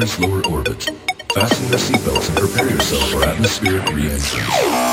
Mars' lower orbit. Fasten your seatbelts and prepare yourself for atmospheric re-entry.